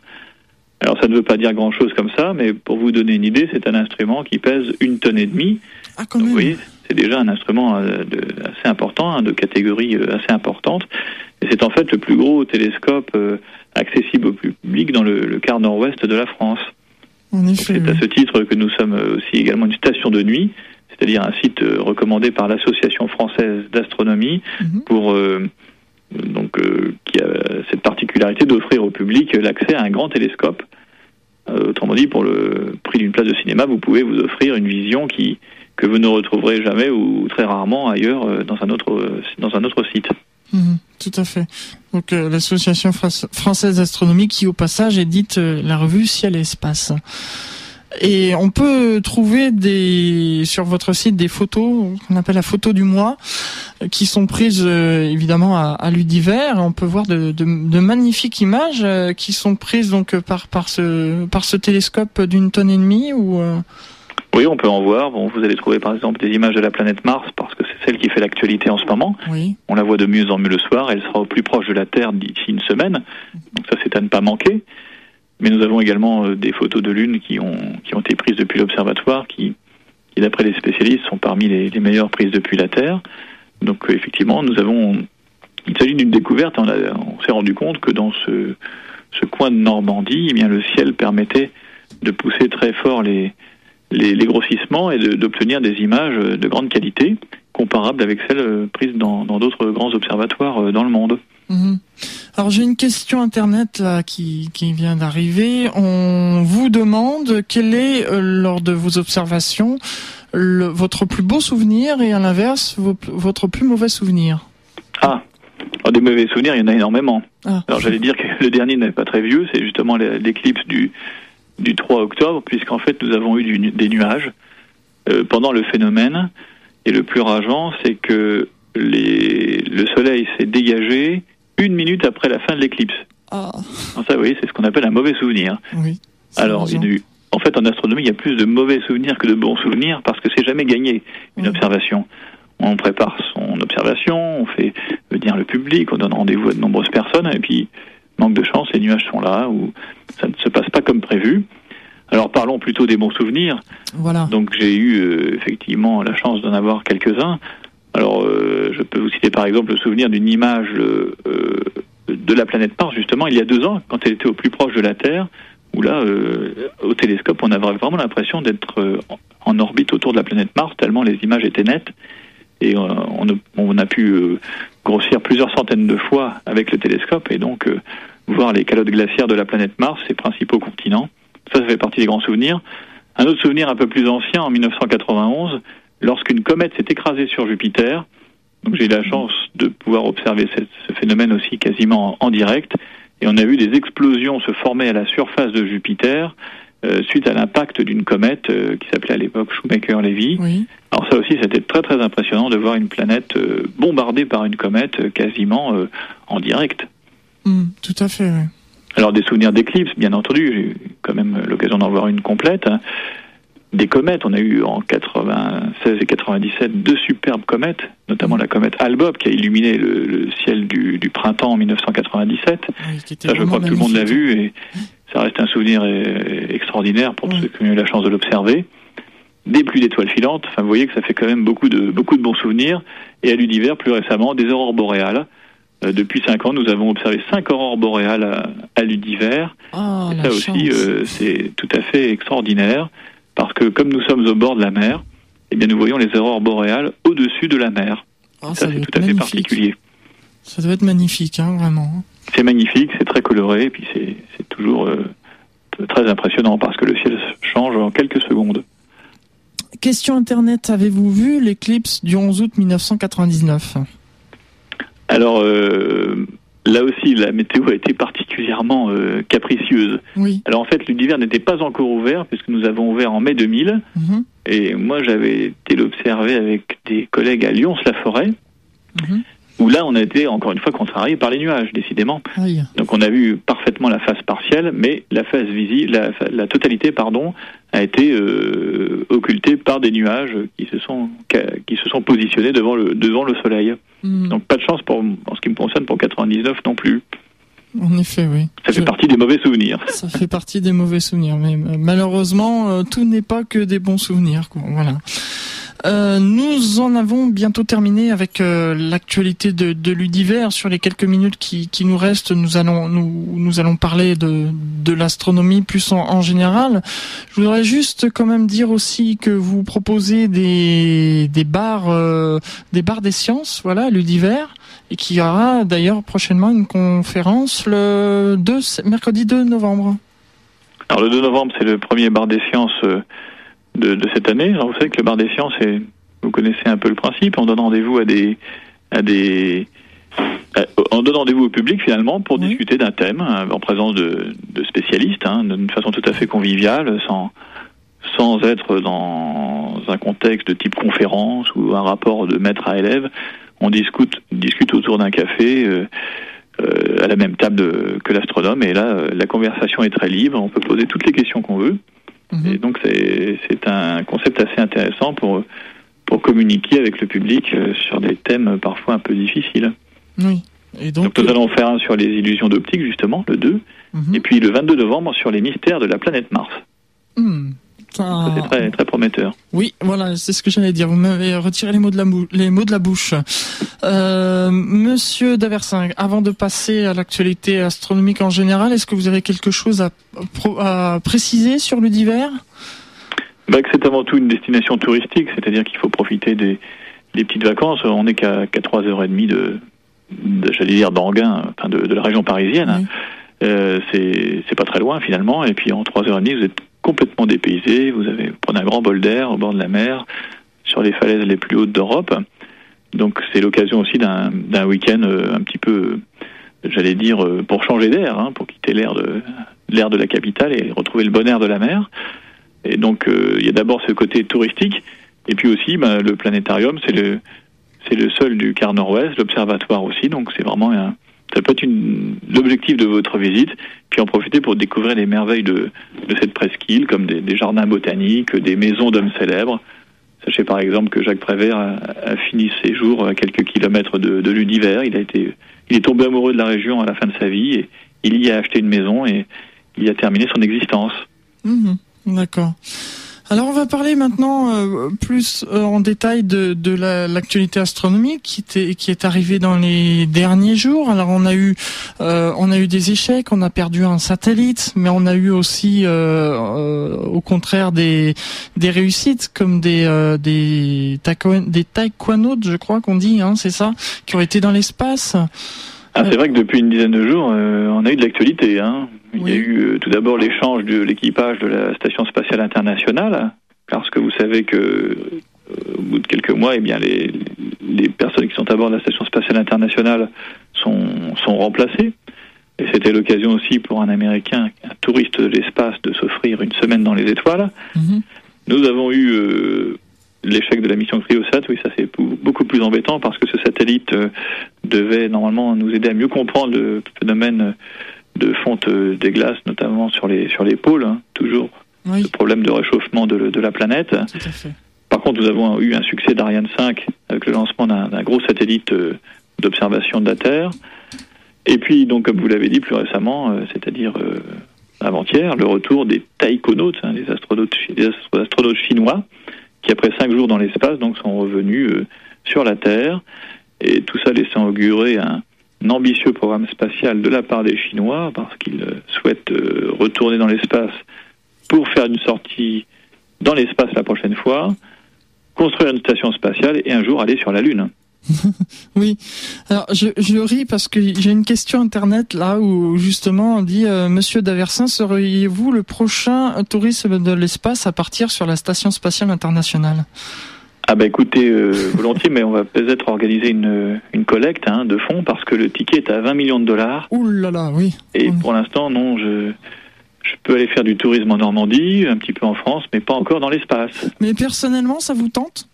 Speaker 2: Alors ça ne veut pas dire grand-chose comme ça, mais pour vous donner une idée, c'est un instrument qui pèse une tonne et demie.
Speaker 1: Ah, Donc, vous voyez,
Speaker 2: c'est déjà un instrument euh, de, assez important, hein, de catégorie euh, assez importante. Et c'est en fait le plus gros télescope accessible au public dans le, le quart nord-ouest de la France. C'est à ce titre que nous sommes aussi également une station de nuit, c'est-à-dire un site euh, recommandé par l'Association française d'astronomie mhm. pour euh, donc euh, qui a cette particularité d'offrir au public l'accès à un grand télescope autrement dit, pour le prix d'une place de cinéma, vous pouvez vous offrir une vision qui que vous ne retrouverez jamais ou très rarement ailleurs dans un autre dans un autre site.
Speaker 1: Mhm, tout à fait. Donc l'association française d'astronomie qui au passage édite la revue Ciel et Espace. Et on peut trouver des sur votre site des photos qu'on appelle la photo du mois, qui sont prises euh, évidemment à, à l'Udiver. On peut voir de, de, magnifiques images euh, qui sont prises donc par par ce par ce télescope d'une tonne et demie ou. Euh,
Speaker 2: oui, on peut en voir. Bon, vous allez trouver par exemple des images de la planète Mars parce que celle qui fait l'actualité en ce moment.
Speaker 1: Oui.
Speaker 2: On la voit de mieux en mieux le soir. Elle sera au plus proche de la Terre d'ici une semaine. Donc ça, c'est à ne pas manquer. Mais nous avons également euh, des photos de Lune qui ont, qui ont été prises depuis l'observatoire, qui, qui d'après les spécialistes, sont parmi les, les, meilleures prises depuis la Terre. Donc euh, effectivement, nous avons, il s'agit d'une découverte. On, on s'est rendu compte que dans ce, ce coin de Normandie, eh bien le ciel permettait de pousser très fort les, les, les grossissements et d'obtenir des images de grande qualité, comparables avec celles prises dans d'autres grands observatoires euh, dans le monde.
Speaker 1: Mhm. Alors j'ai une question internet là, qui, qui vient d'arriver. On vous demande quel est euh, lors de vos observations le, votre plus beau souvenir et à l'inverse votre plus mauvais souvenir.
Speaker 2: Ah, Alors, des mauvais souvenirs, il y en a énormément. Ah. Alors j'allais dire que le dernier n'est pas très vieux, c'est justement l'éclipse du du 3 octobre, puisqu'en fait nous avons eu du, des nuages euh, pendant le phénomène. Et le plus rageant, c'est que les, le soleil s'est dégagé une minute après la fin de l'éclipse.
Speaker 1: Ah.
Speaker 2: Ça, oui, c'est ce qu'on appelle un mauvais souvenir.
Speaker 1: Oui,
Speaker 2: Alors, en fait, en astronomie, il y a plus de mauvais souvenirs que de bons souvenirs parce que c'est jamais gagné une observation. On prépare son observation, on fait venir le public, on donne rendez-vous à de nombreuses personnes, et puis, manque de chance, les nuages sont là, ou ça ne se passe pas comme prévu. Alors parlons plutôt des bons souvenirs.
Speaker 1: Voilà.
Speaker 2: Donc j'ai eu euh, effectivement la chance d'en avoir quelques-uns. Alors, euh, je peux vous citer par exemple le souvenir d'une image euh, de la planète Mars, justement, il y a deux ans, quand elle était au plus proche de la Terre, où là, euh, au télescope, on avait vraiment l'impression d'être en orbite autour de la planète Mars, tellement les images étaient nettes. Et on, on, a pu grossir plusieurs centaines de fois avec le télescope, et donc voir les calottes glaciaires de la planète Mars, ses principaux continents. Ça, ça fait partie des grands souvenirs. Un autre souvenir un peu plus ancien, en 1991, lorsqu'une comète s'est écrasée sur Jupiter. Donc j'ai eu la chance de pouvoir observer ce phénomène aussi quasiment en, direct. Et on a vu des explosions se former à la surface de Jupiter euh, suite à l'impact d'une comète euh, qui s'appelait à l'époque Shoemaker-Levy.
Speaker 1: Oui.
Speaker 2: Alors ça aussi, c'était très très impressionnant de voir une planète euh, bombardée par une comète quasiment en direct.
Speaker 1: Mm, tout à fait. Oui.
Speaker 2: Alors des souvenirs d'éclipses, bien entendu, j'ai eu quand même l'occasion d'en voir une complète. Hein des comètes. On a eu en 96 et 97 deux superbes comètes, notamment la comète Albob qui a illuminé le, ciel du, du, printemps en 1997. ça, je crois que tout le monde l'a vu et ça reste un souvenir euh, extraordinaire pour ceux qui ont eu la chance de l'observer. Des pluies d'étoiles filantes. Enfin, vous voyez que ça fait quand même beaucoup de beaucoup de bons souvenirs. Et à l'univers, plus récemment, des aurores boréales. Euh, depuis cinq ans, nous avons observé cinq aurores boréales à, à l'univers.
Speaker 1: Oh,
Speaker 2: ça aussi, euh, c'est tout à fait extraordinaire parce que comme nous sommes au bord de la mer, eh bien nous voyons les aurores boréales au-dessus de la mer.
Speaker 1: Oh, ça, c'est tout à fait particulier. Ça doit être magnifique, hein, vraiment.
Speaker 2: C'est magnifique, c'est très coloré, et puis c'est toujours euh, très impressionnant parce que le ciel change en quelques secondes.
Speaker 1: Question Internet, avez-vous vu l'éclipse du 11 août 1999
Speaker 2: Alors, euh, Là aussi, la météo a été particulièrement euh, capricieuse.
Speaker 1: Oui.
Speaker 2: Alors en fait, l'univers n'était pas encore ouvert puisque nous avons ouvert en mai 2000.
Speaker 1: Mhm.
Speaker 2: Et moi, j'avais été l'observer avec des collègues à Lyons-la-Forêt.
Speaker 1: Mhm.
Speaker 2: Où là, on a été encore une fois contrarié par les nuages, décidément. Donc, on a vu parfaitement la phase partielle, mais la phase visible, la, la totalité, pardon, a été euh, occultée par des nuages qui se sont qui se sont positionnés devant le devant le soleil.
Speaker 1: Mm.
Speaker 2: Donc, pas de chance pour en ce qui me concerne pour 99 non plus.
Speaker 1: En effet, oui.
Speaker 2: Ça fait partie des mauvais souvenirs.
Speaker 1: Ça fait partie des mauvais souvenirs, mais euh, malheureusement, euh, tout n'est pas que des bons souvenirs. Quoi. Voilà. Euh, nous en avons bientôt terminé avec euh, l'actualité de, de l'univers. Sur les quelques minutes qui, nous restent, nous allons nous, allons parler de, l'astronomie plus en, général. Je voudrais juste quand même dire aussi que vous proposez des des bars euh, des bars des sciences, voilà, l'univers, et qu'il y aura d'ailleurs prochainement une conférence le 2 mercredi 2 novembre.
Speaker 2: Alors le 2 novembre, c'est le premier bar des sciences de, de, cette année. Alors, vous savez que le bar des sciences, est, vous connaissez un peu le principe, on donne rendez-vous à des, à des, on donne rendez-vous au public finalement pour discuter d'un thème en présence de, de spécialistes, hein, d'une façon tout à fait conviviale, sans sans être dans un contexte de type conférence ou un rapport de maître à élève. On discute, discute autour d'un café. Euh, euh, à la même table que l'astronome. Et là, euh, la conversation est très libre. On peut poser toutes les questions qu'on veut. Mhm. Et donc, c'est un concept assez intéressant pour, pour communiquer avec le public euh, sur des thèmes parfois un peu difficiles.
Speaker 1: Oui.
Speaker 2: Et donc, nous allons faire un sur les illusions d'optique, justement, le 2. Mhm. Et puis le 22 novembre sur les mystères de la planète Mars. C'est très, très prometteur.
Speaker 1: Oui, voilà, c'est ce que j'allais dire. Vous m'avez retiré les mots de la, les mots de la bouche. Euh, Monsieur Daversin, avant de passer à l'actualité astronomique en général, est-ce que vous avez quelque chose à, à préciser sur le divers?
Speaker 2: Bah, C'est avant tout une destination touristique, c'est-à-dire qu'il faut profiter des, des, petites vacances. On n'est qu'à 3h30 de, de j'allais dire, d'Anguin, enfin de, de, la région parisienne. Euh, c'est pas très loin finalement, et puis en 3h30 vous êtes complètement dépaysé. Vous avez prenez un grand bol d'air au bord de la mer, sur les falaises les plus hautes d'Europe. Donc c'est l'occasion aussi d'un week-end euh, un petit peu, j'allais dire, euh, pour changer d'air, hein, pour quitter l'air de l'air de la capitale et retrouver le bon air de la mer. Et donc euh, il y a d'abord ce côté touristique, et puis aussi bah, le planétarium, c'est le c'est le seul du quart nord-ouest, l'observatoire aussi. Donc c'est vraiment un, ça peut être l'objectif de votre visite, puis en profiter pour découvrir les merveilles de, de cette presqu'île, comme des, des, jardins botaniques, des maisons d'hommes célèbres. Sachez par exemple que Jacques Prévert a, a, fini ses jours à quelques kilomètres de, de l'univers. Il a été, il est tombé amoureux de la région à la fin de sa vie et il y a acheté une maison et il a terminé son existence.
Speaker 1: Mmh, D'accord. Alors on va parler maintenant euh, plus euh, en détail de, de l'actualité astronomique qui, était, qui est arrivée dans les derniers jours. Alors on a eu euh, on a eu des échecs, on a perdu un satellite, mais on a eu aussi au contraire des des réussites comme des des des taïkwanotes, je crois qu'on dit, hein, c'est ça, qui ont été dans l'espace.
Speaker 2: Ah, c'est vrai que depuis une dizaine de jours, on a eu de l'actualité. Hein. Il y a eu euh, tout d'abord l'échange de l'équipage de la Station spatiale internationale, parce que vous savez que euh, au bout de quelques mois, eh bien, les, les personnes qui sont à bord de la Station spatiale internationale sont, sont remplacées. Et c'était l'occasion aussi pour un Américain, un touriste de l'espace, de s'offrir une semaine dans les étoiles. Mhm. Nous avons eu euh, l'échec de la mission Cryosat, oui, ça c'est beaucoup plus embêtant parce que ce satellite devait normalement nous aider à mieux comprendre le phénomène de fonte des glaces, notamment sur les, sur les pôles, hein, toujours. Le problème de réchauffement de, de la planète. Par contre, nous avons eu un succès d'Ariane 5 avec le lancement d'un gros satellite euh, d'observation de la Terre. Et puis, donc, comme vous l'avez dit plus récemment, euh, c'est-à-dire euh, avant-hier, le retour des taïkonautes, hein, les, astronautes, chinois, qui après cinq jours dans l'espace, donc, sont revenus sur la Terre. Et tout ça laissant augurer un ambitieux programme spatial de la part des Chinois, parce qu'ils euh, souhaitent euh, retourner dans l'espace pour faire une sortie dans l'espace la prochaine fois, construire une station spatiale et un jour aller sur la Lune.
Speaker 1: oui, alors je, je, ris parce que j'ai une question internet là où justement on dit euh, Monsieur Daversin, seriez-vous le prochain touriste de l'espace à partir sur la station spatiale internationale?
Speaker 2: Ah bah écoutez, euh, volontiers, mais on va peut-être organiser une, une collecte hein, de fonds parce que le ticket est à 20 millions de dollars.
Speaker 1: Ouh là là, oui.
Speaker 2: Et pour l'instant, non, je, je peux aller faire du tourisme en Normandie, un petit peu en France, mais pas encore dans l'espace.
Speaker 1: Mais personnellement, ça vous tente?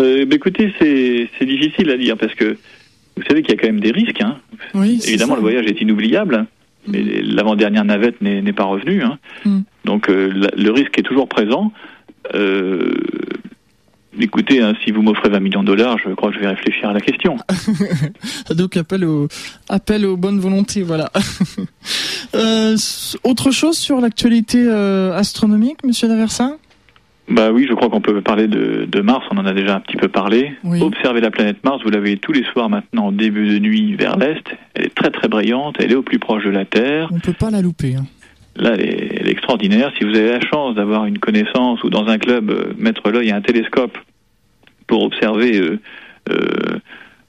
Speaker 2: Euh, bah écoutez, c'est difficile à dire parce que vous savez qu'il y a quand même des risques. Hein.
Speaker 1: Oui,
Speaker 2: Évidemment, le voyage est inoubliable, mais mm. l'avant-dernière navette n'est pas revenue. Hein. Mm. Donc euh, le risque est toujours présent. Euh, écoutez, hein, si vous m'offrez 20 millions de dollars, je crois que je vais réfléchir à la question.
Speaker 1: Donc appel au appel aux bonnes volontés, voilà. euh, autre chose sur l'actualité euh, astronomique, Monsieur Daversin
Speaker 2: bah oui, je crois qu'on peut parler de, de, Mars, on en a déjà un petit peu parlé. Observez la planète Mars, vous l'avez tous les soirs maintenant en début de nuit vers l'Est. Elle est très très brillante, elle est au plus proche de la Terre.
Speaker 1: On ne peut pas la louper. Hein.
Speaker 2: Là, elle est, extraordinaire. Si vous avez la chance d'avoir une connaissance ou dans un club, euh, mettre l'œil à un télescope pour observer euh, euh,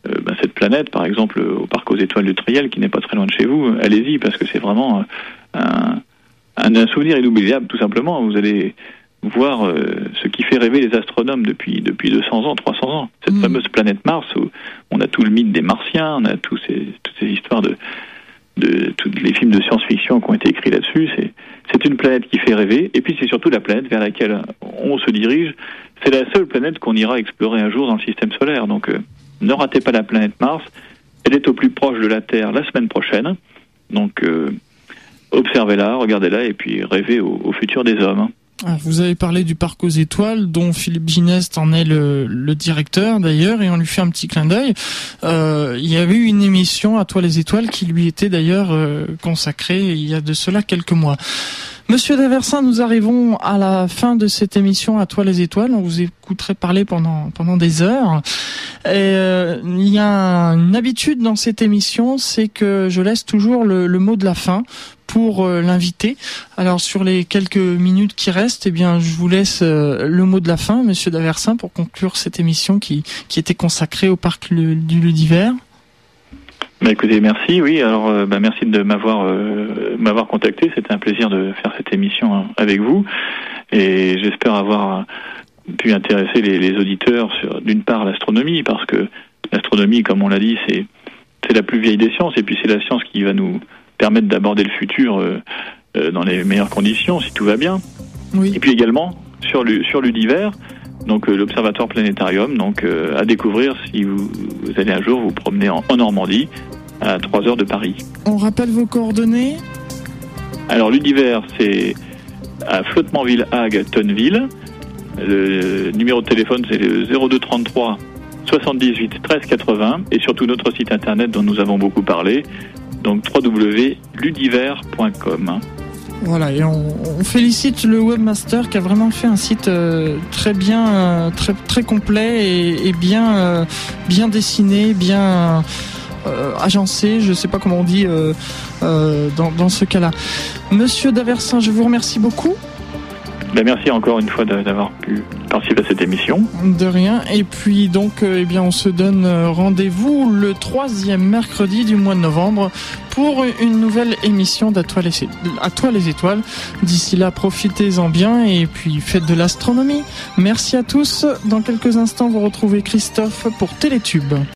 Speaker 2: ben, cette planète, par exemple au parc aux étoiles du Triel, qui n'est pas très loin de chez vous, allez-y parce que c'est vraiment un, un, un souvenir inoubliable, tout simplement. Vous allez voir euh, ce qui fait rêver les astronomes depuis depuis 200 ans, 300 ans. Cette mm. fameuse planète Mars où on a tout le mythe des Martiens, on a tous ces, toutes ces histoires de de tous les films de science-fiction qui ont été écrits là-dessus. C'est une planète qui fait rêver et puis c'est surtout la planète vers laquelle on se dirige. C'est la seule planète qu'on ira explorer un jour dans le système solaire. Donc euh, ne ratez pas la planète Mars. Elle est au plus proche de la Terre la semaine prochaine. Donc euh, observez-la, regardez-la et puis rêvez au futur des hommes.
Speaker 1: Vous avez parlé du parc aux étoiles, dont Philippe Ginest en est le, le directeur d'ailleurs, et on lui fait un petit clin d'œil. Euh, il y avait eu une émission à Toi les étoiles qui lui était d'ailleurs euh, consacrée il y a de cela quelques mois. Monsieur Daversin, nous arrivons à la fin de cette émission à Toi les étoiles. On vous écouterait parler pendant pendant des heures. Euh, il y a une habitude dans cette émission, c'est que je laisse toujours le, mot de la fin pour euh, l'invité. Alors sur les quelques minutes qui restent, eh bien je vous laisse euh, le mot de la fin, Monsieur Daversin, pour conclure cette émission qui, qui était consacrée au parc du Ludiver.
Speaker 2: Bah écoutez, merci. Oui, alors euh, bah, merci de m'avoir m'avoir contacté. C'était un plaisir de faire cette émission hein, avec vous, et j'espère avoir pu intéresser les, les auditeurs sur d'une part l'astronomie, parce que l'astronomie, comme on l'a dit, c'est c'est la plus vieille des sciences, et puis c'est la science qui va nous permettre d'aborder le futur euh, euh, dans les meilleures conditions, si tout va bien. Et puis également sur sur l'univers, donc euh, l'observatoire planétarium, donc à découvrir si vous, allez un jour vous promener en, Normandie à 3 heures de Paris.
Speaker 1: On rappelle vos coordonnées
Speaker 2: Alors l'univers, c'est à Flottementville-Hague, Tonneville. Le numéro de téléphone, c'est le 0233 78 13 80 et surtout notre site internet dont nous avons beaucoup parlé, donc www.ludiver.com.
Speaker 1: Voilà, et on, félicite le webmaster qui a vraiment fait un site euh, très bien, euh, très, très complet et, bien, euh, bien dessiné, bien agencé, je ne sais pas comment on dit dans, dans, ce cas-là. Monsieur Daversin, je vous remercie beaucoup.
Speaker 2: Ben merci encore une fois d'avoir pu participer à cette émission.
Speaker 1: De rien. Et puis donc, euh, eh bien, on se donne euh, rendez-vous le troisième mercredi du mois de novembre pour une nouvelle émission d'À toi toi les étoiles. D'ici là, profitez-en bien et puis faites de l'astronomie. Merci à tous. Dans quelques instants, vous retrouvez Christophe pour Télétube.